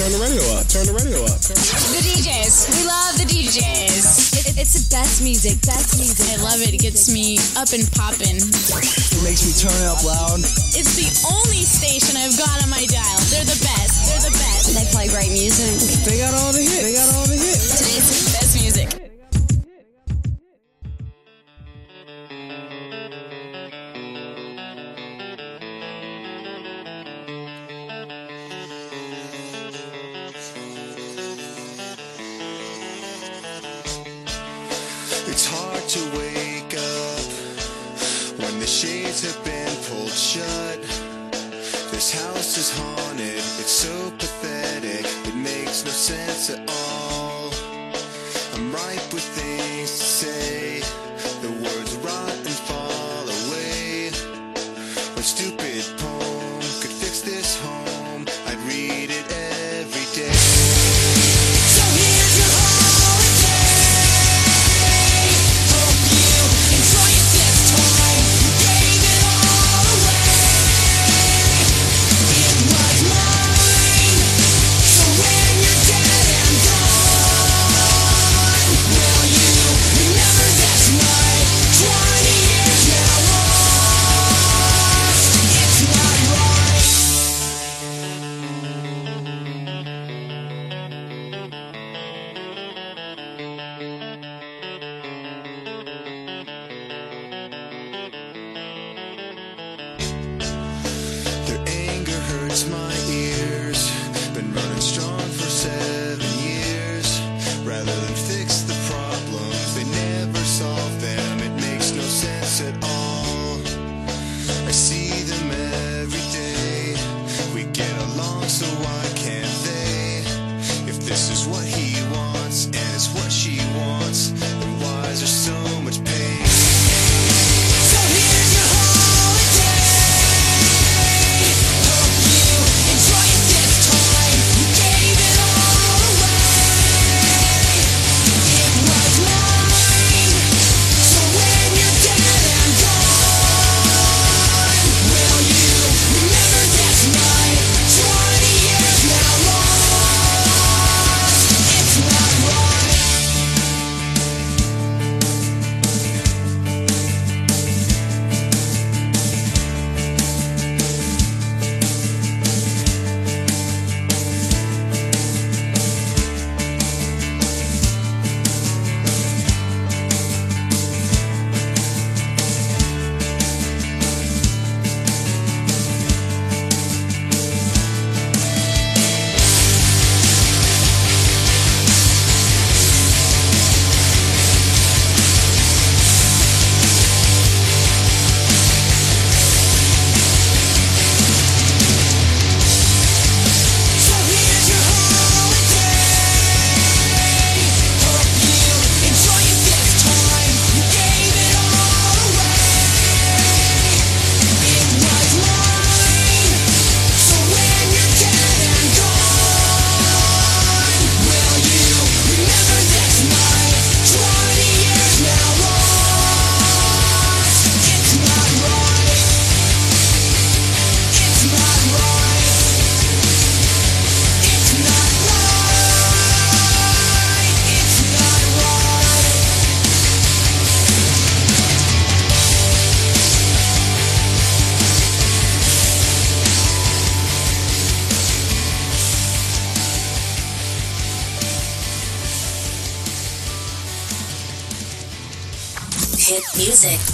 turn the radio up. Turn the radio up. The, DJs. We love the DJs. It, it's the best music. Best music. I love it. It gets me up and popping. It makes me turn it up loud. It's the only station I've got on my dial. They're the best. They're the best. They play great music. They got all the hits. They got all the hits. Today's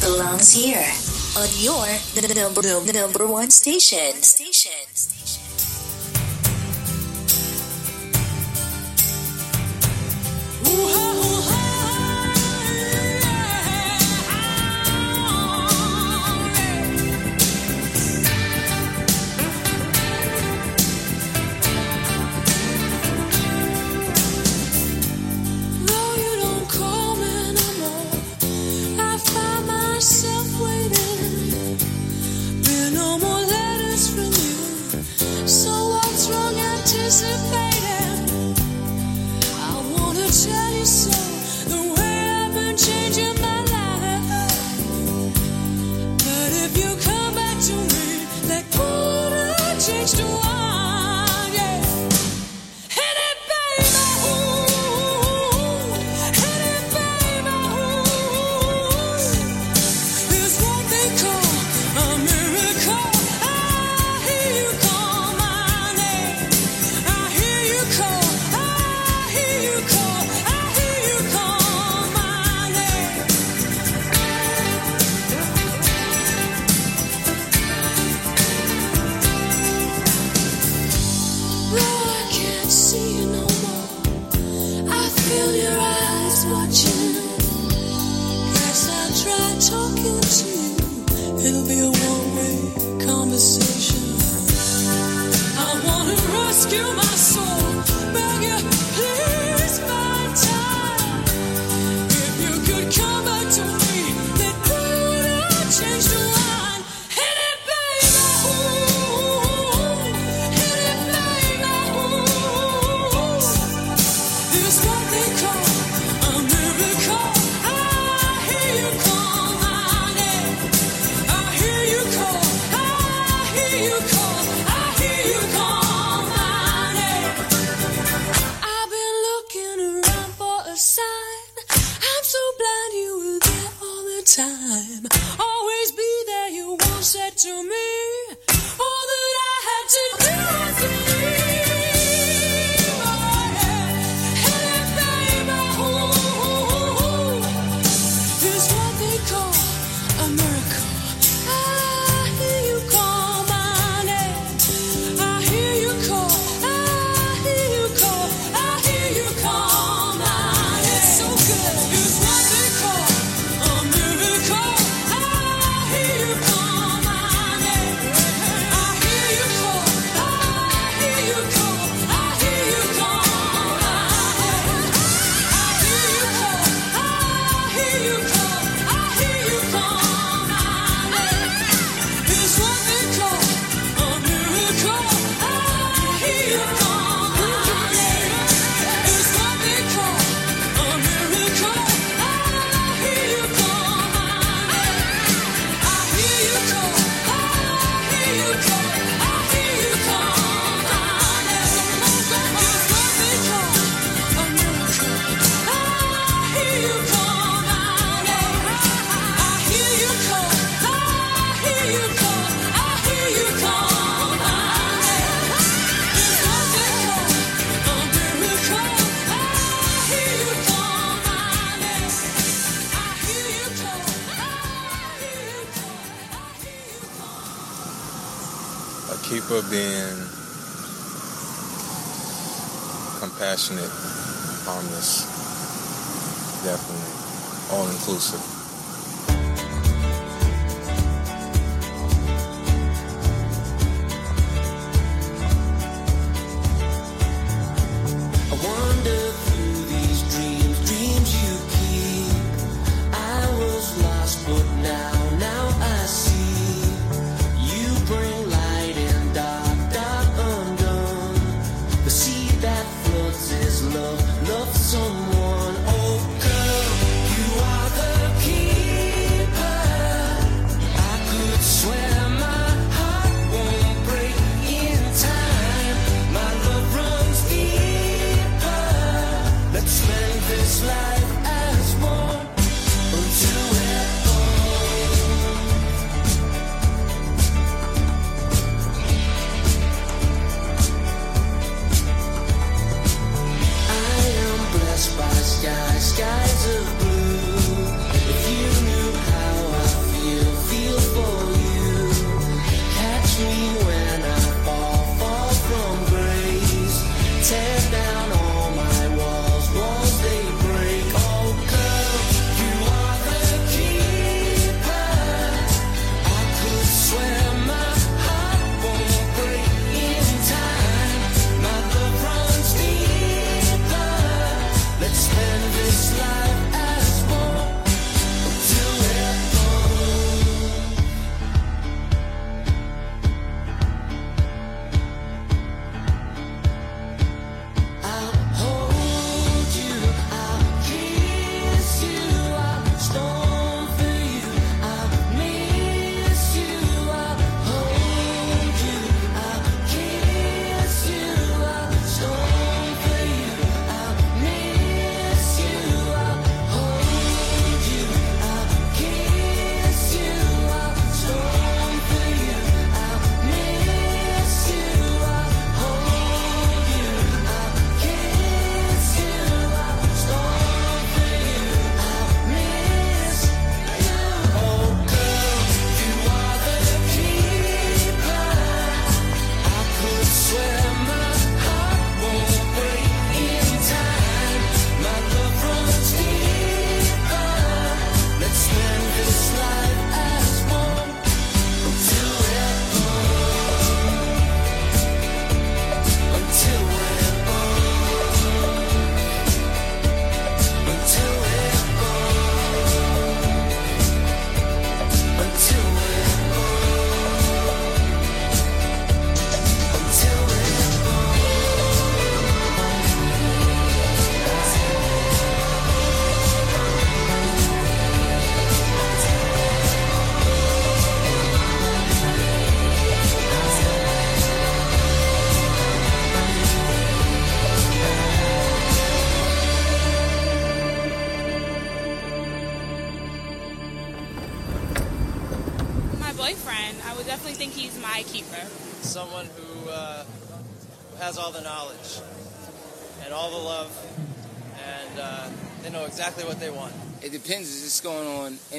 belongs here on your number, one station. station.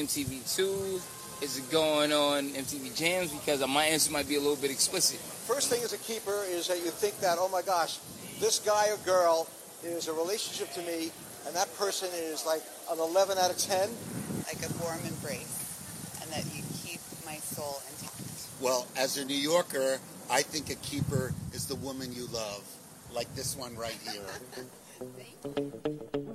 MTV2? Is it going on MTV Jams? Because my answer might be a little bit explicit. First thing as a keeper is that you think that, oh my gosh, this guy or girl is a relationship to me, and that person is like an 11 out of 10. like a warm embrace, and that you keep my soul intact. Well, as a New Yorker, I think a keeper is the woman you love, like this one right here.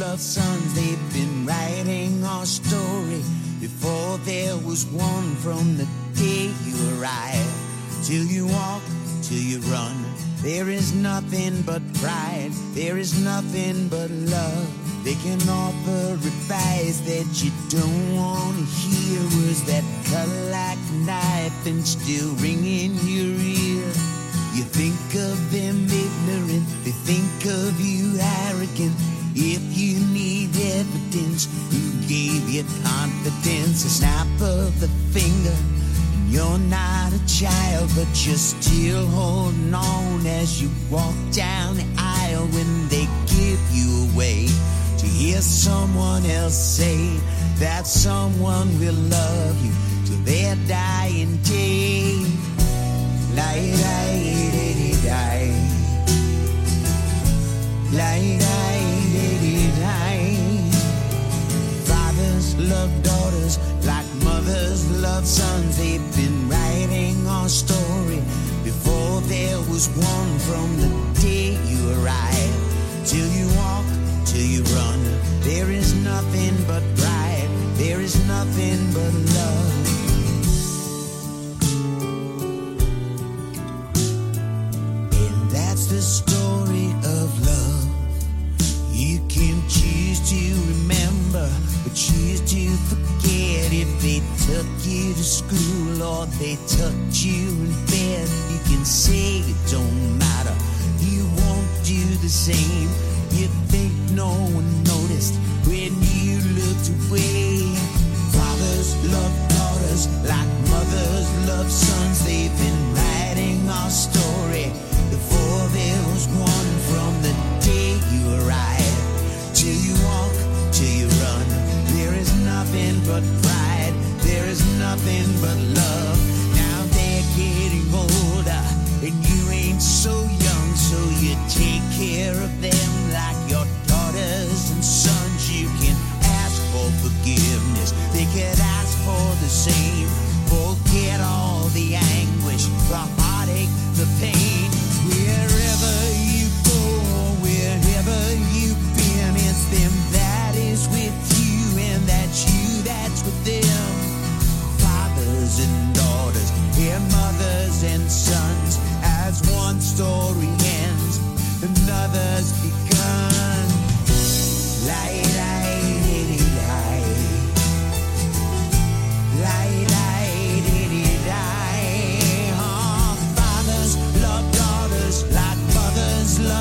love songs they've been writing our story. Before there was one from the day you arrived till you walk till you run. There is nothing but pride. There is nothing but love. They can offer advice that you don't want to hear. Words that cut like a knife and still ring in your ear? You think of them ignorant. They think of you arrogant friends who gave you confidence. A snap of the finger, and you're not a child, but you're still holding on as you walk down the aisle when they give you away. To hear someone else say that someone will love you till their dying day. Light, light, light, light. love daughters like mothers love sons. They've been writing our story before there was one from the day you arrive. Till you walk, till you run, there is nothing but pride, there is nothing but love. school or they tucked you in bed, you can say it don't matter. You won't do the same.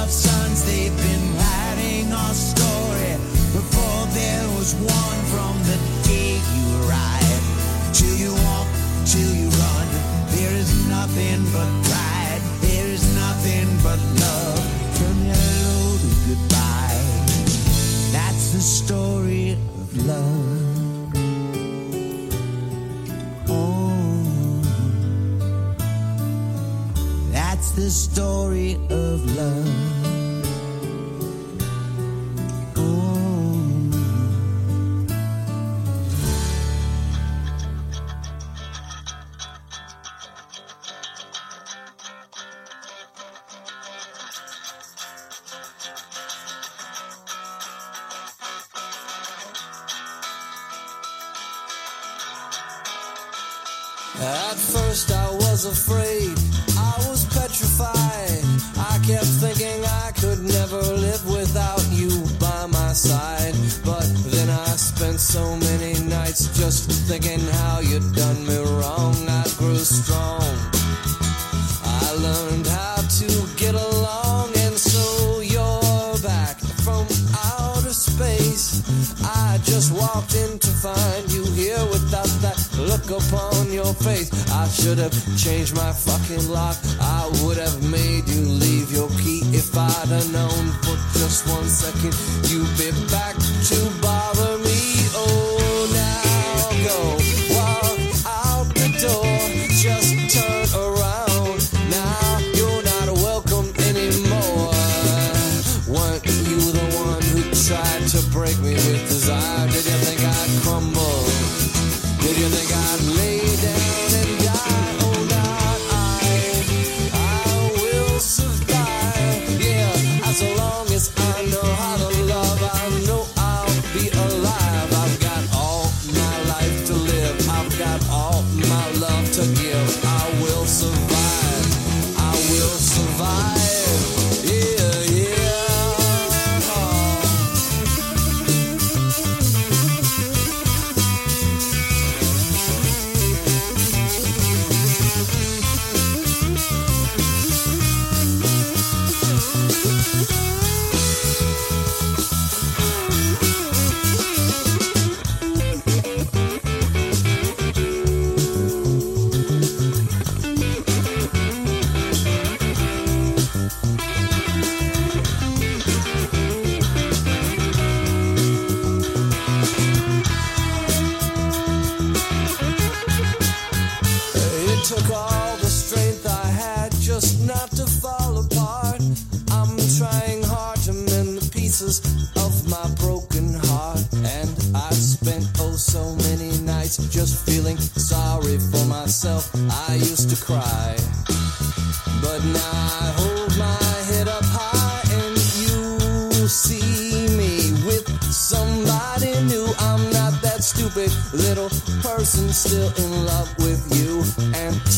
of sons, they've been writing our story before there was one from the day you arrived. Till you walk, till you run, there is nothing but pride, there is nothing but love. From hello to goodbye, that's the story of love. Oh. That's the story of love.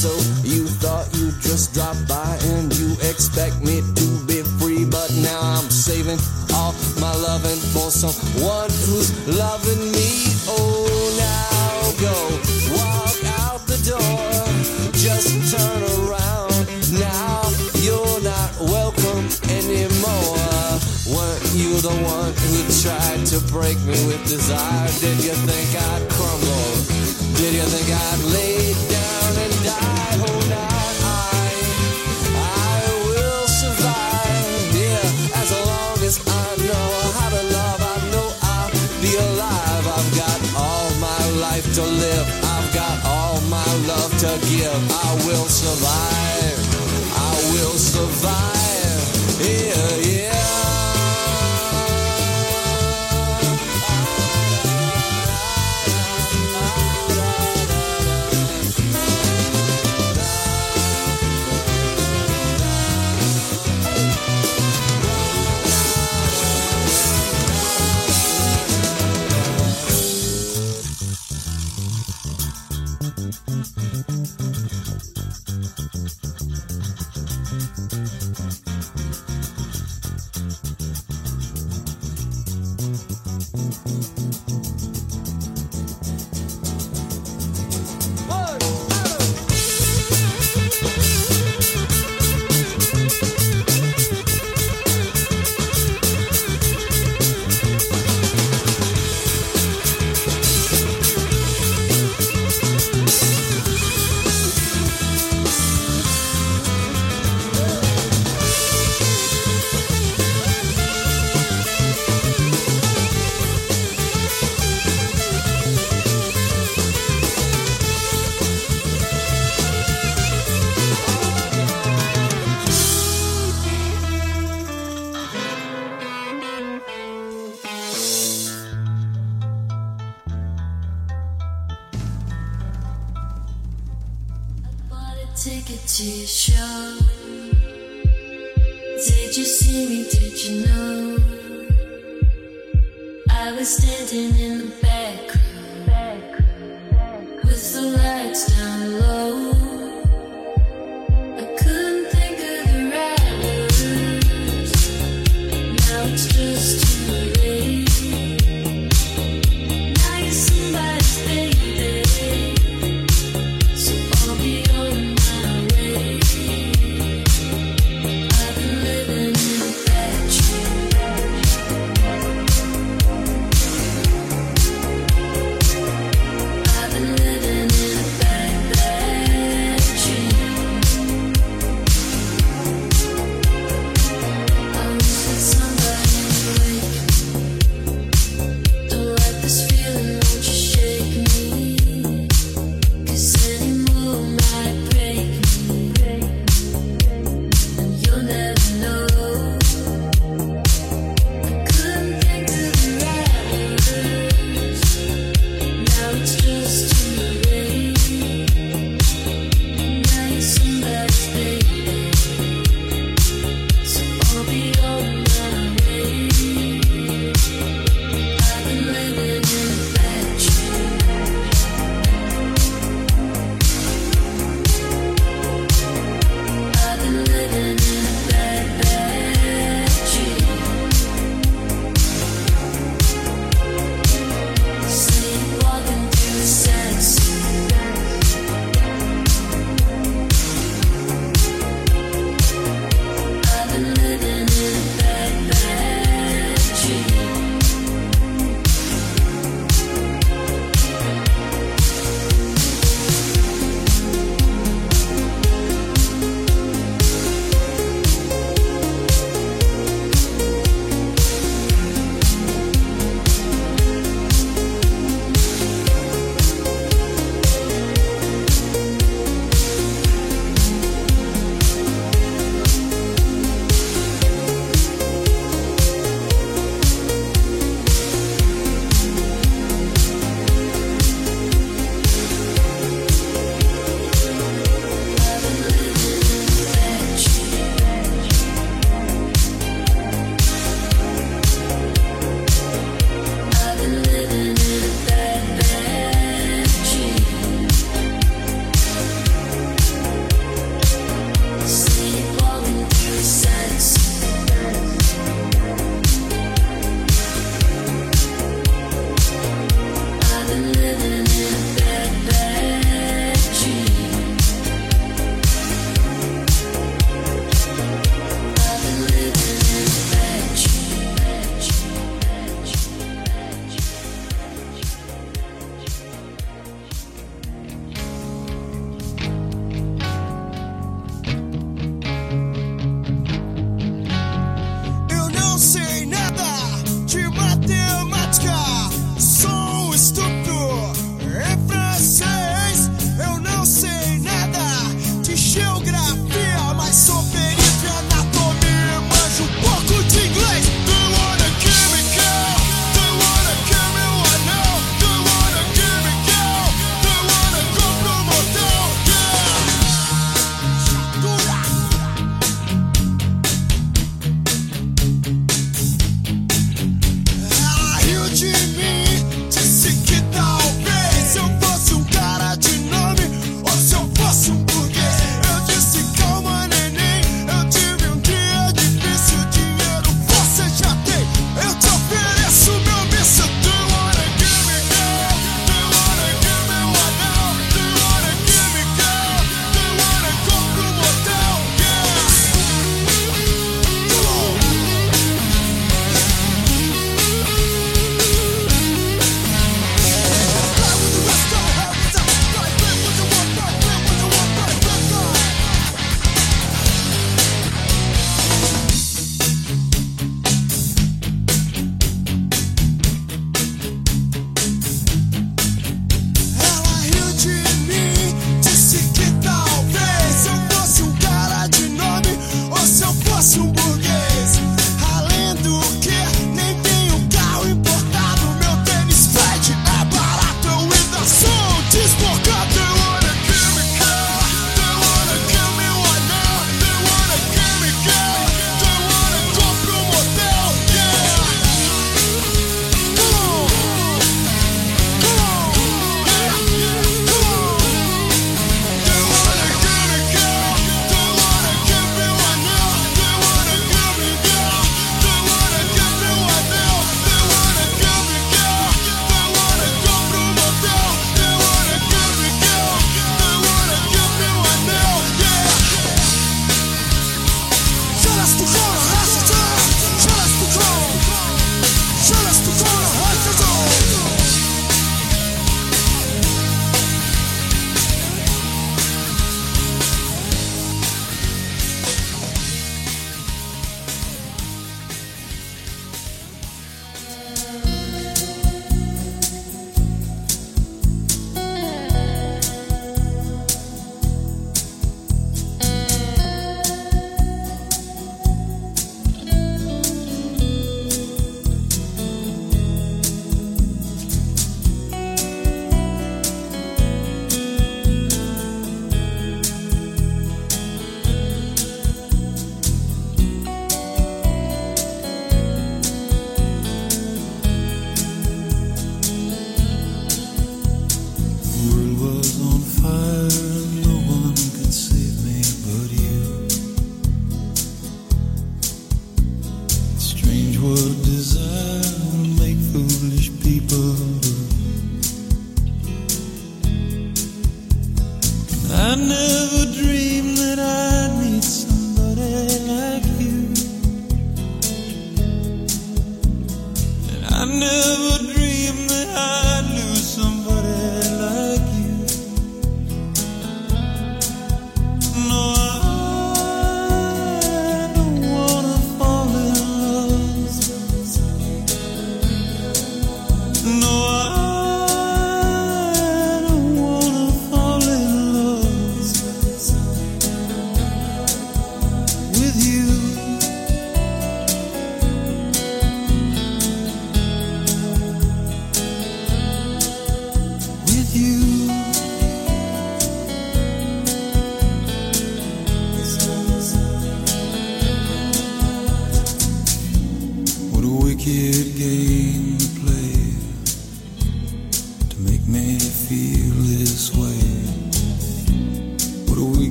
So you thought you'd just drop by and you expect me to be free, but now I'm saving all my loving for someone who's loving me. Oh, now go walk out the door, just turn around. Now you're not welcome anymore. Weren't you the one who tried to break me with desire? Did you think I'd crumble? Did you think I'd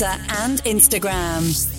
Twitter, and Instagram.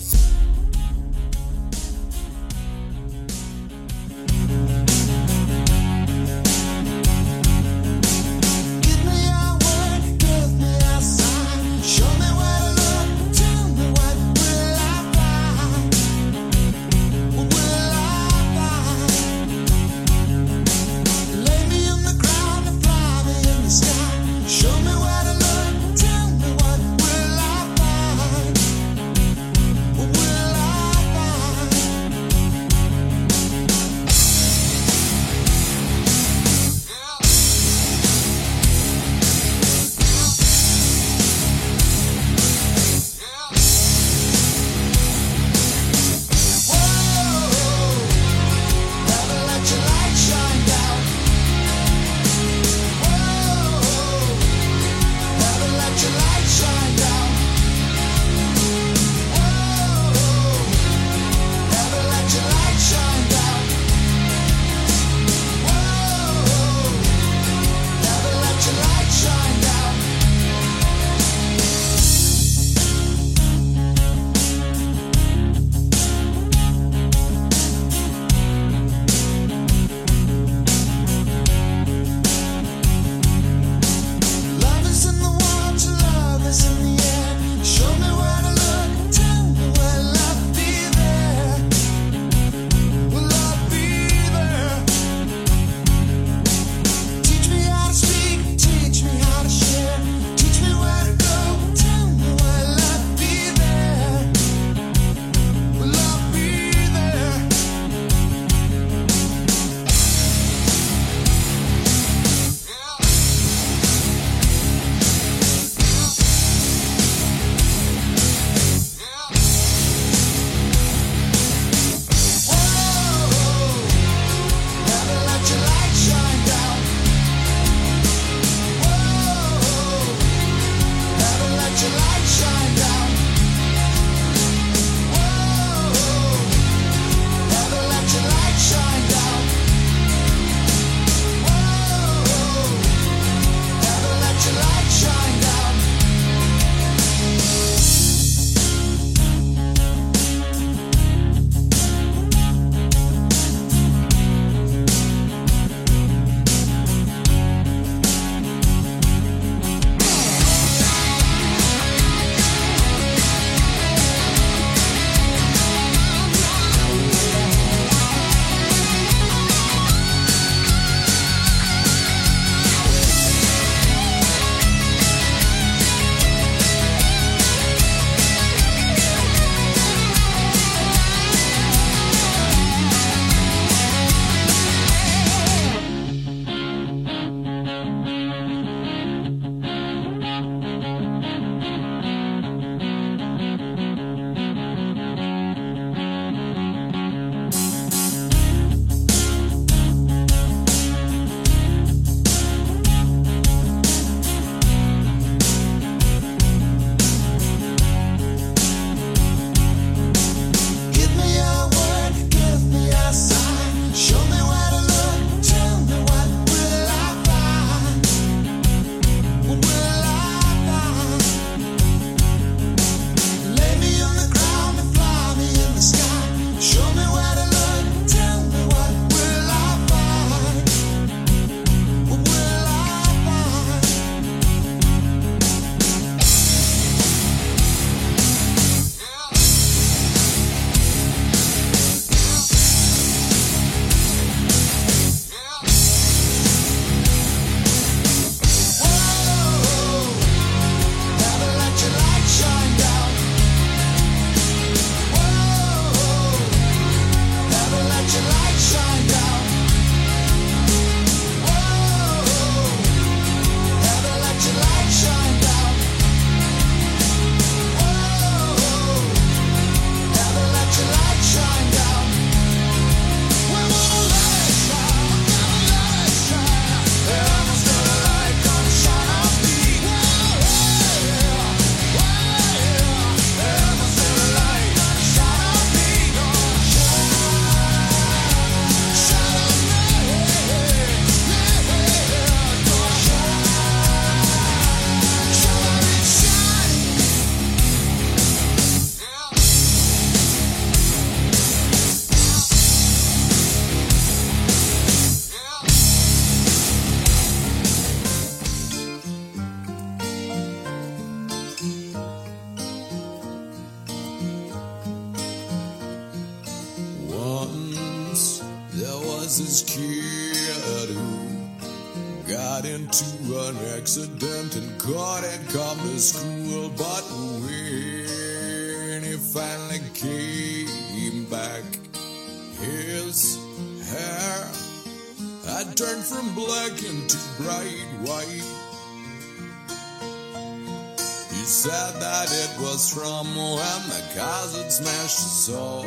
so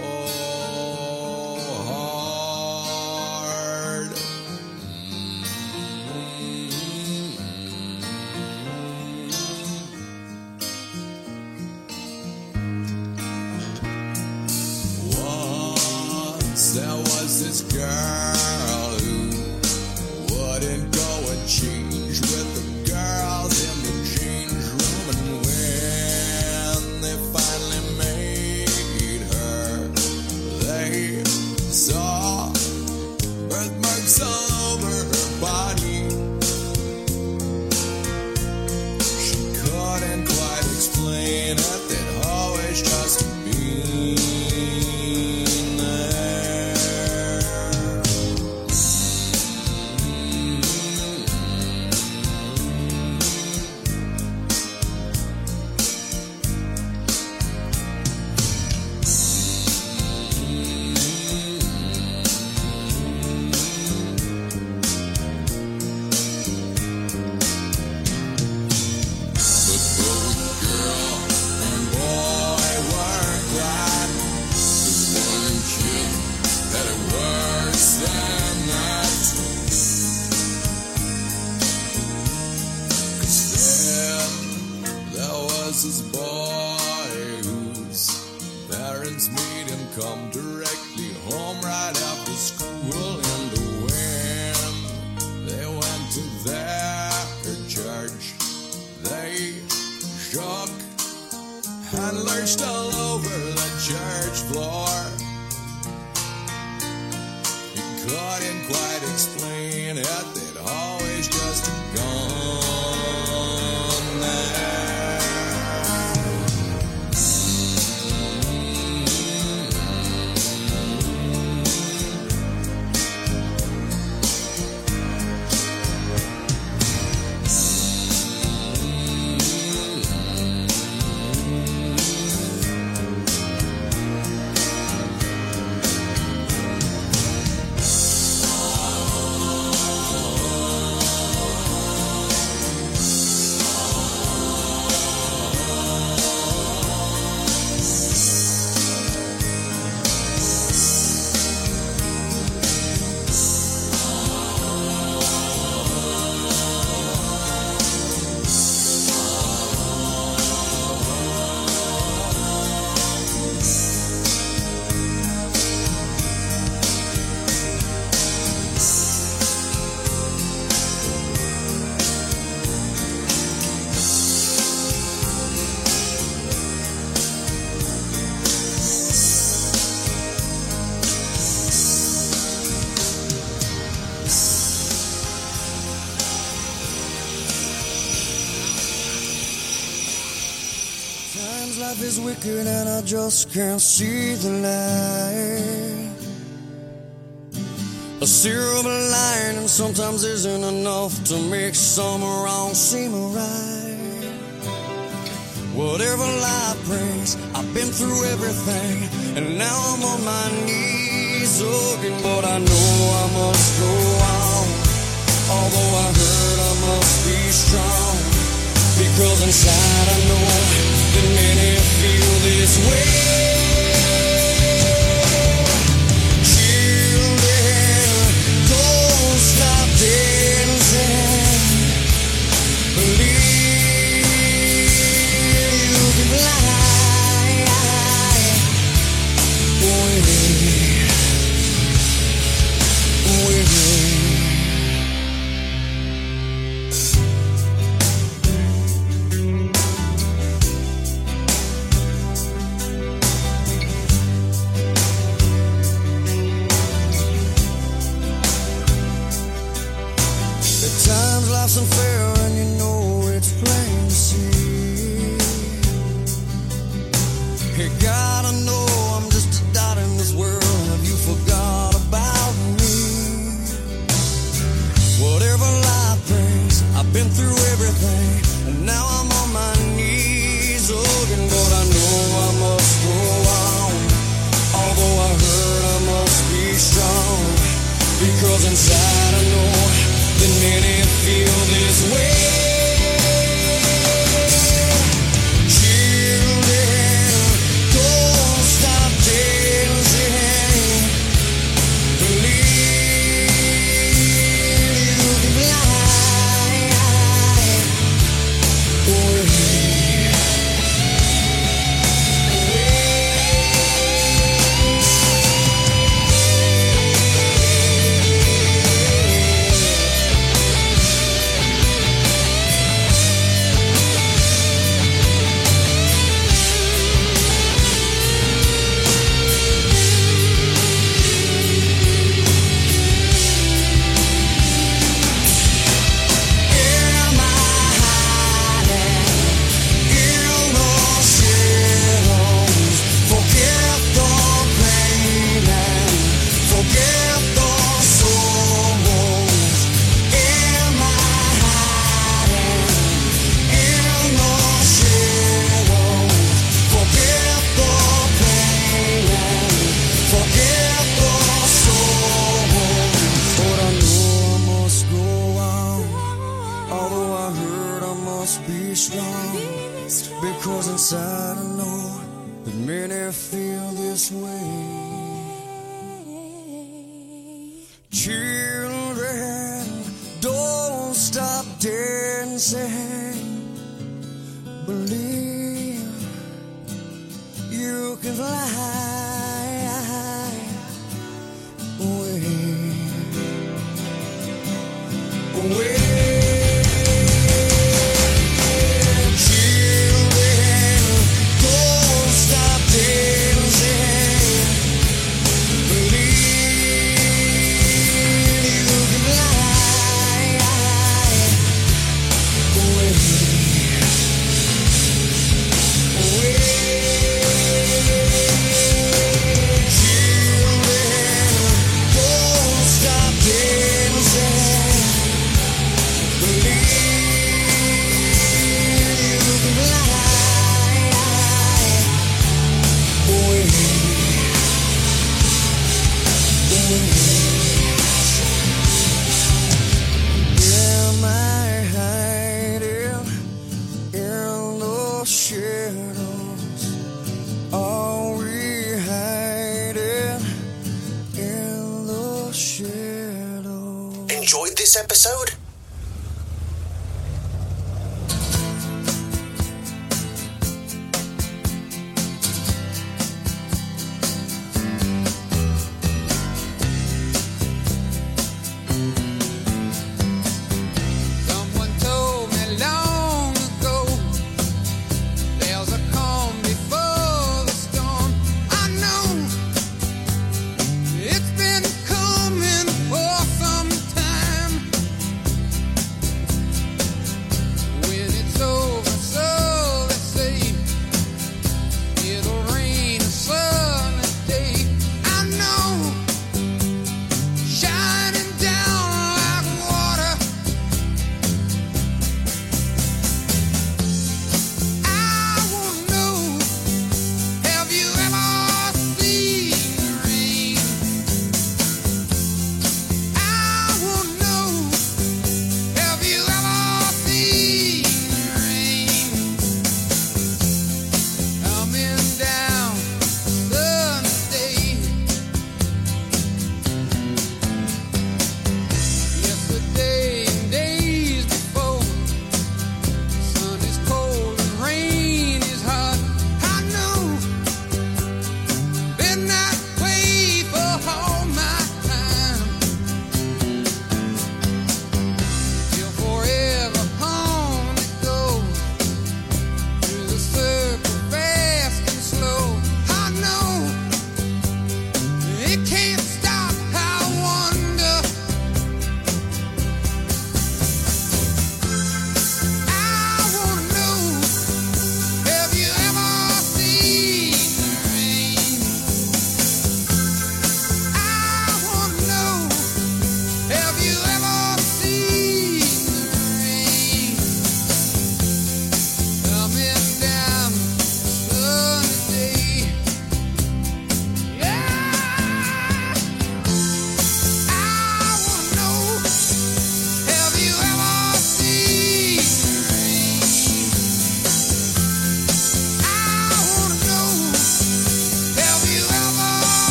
hard. Mm-hmm. Once there was this girl. is wicked and I just can't see the light. A silver lining sometimes isn't enough to make some wrong seem right. Whatever life brings, I've been through everything, and now I'm on my knees again. But I know I must go on, although I heard I must be strong because inside I know the minute feel this way.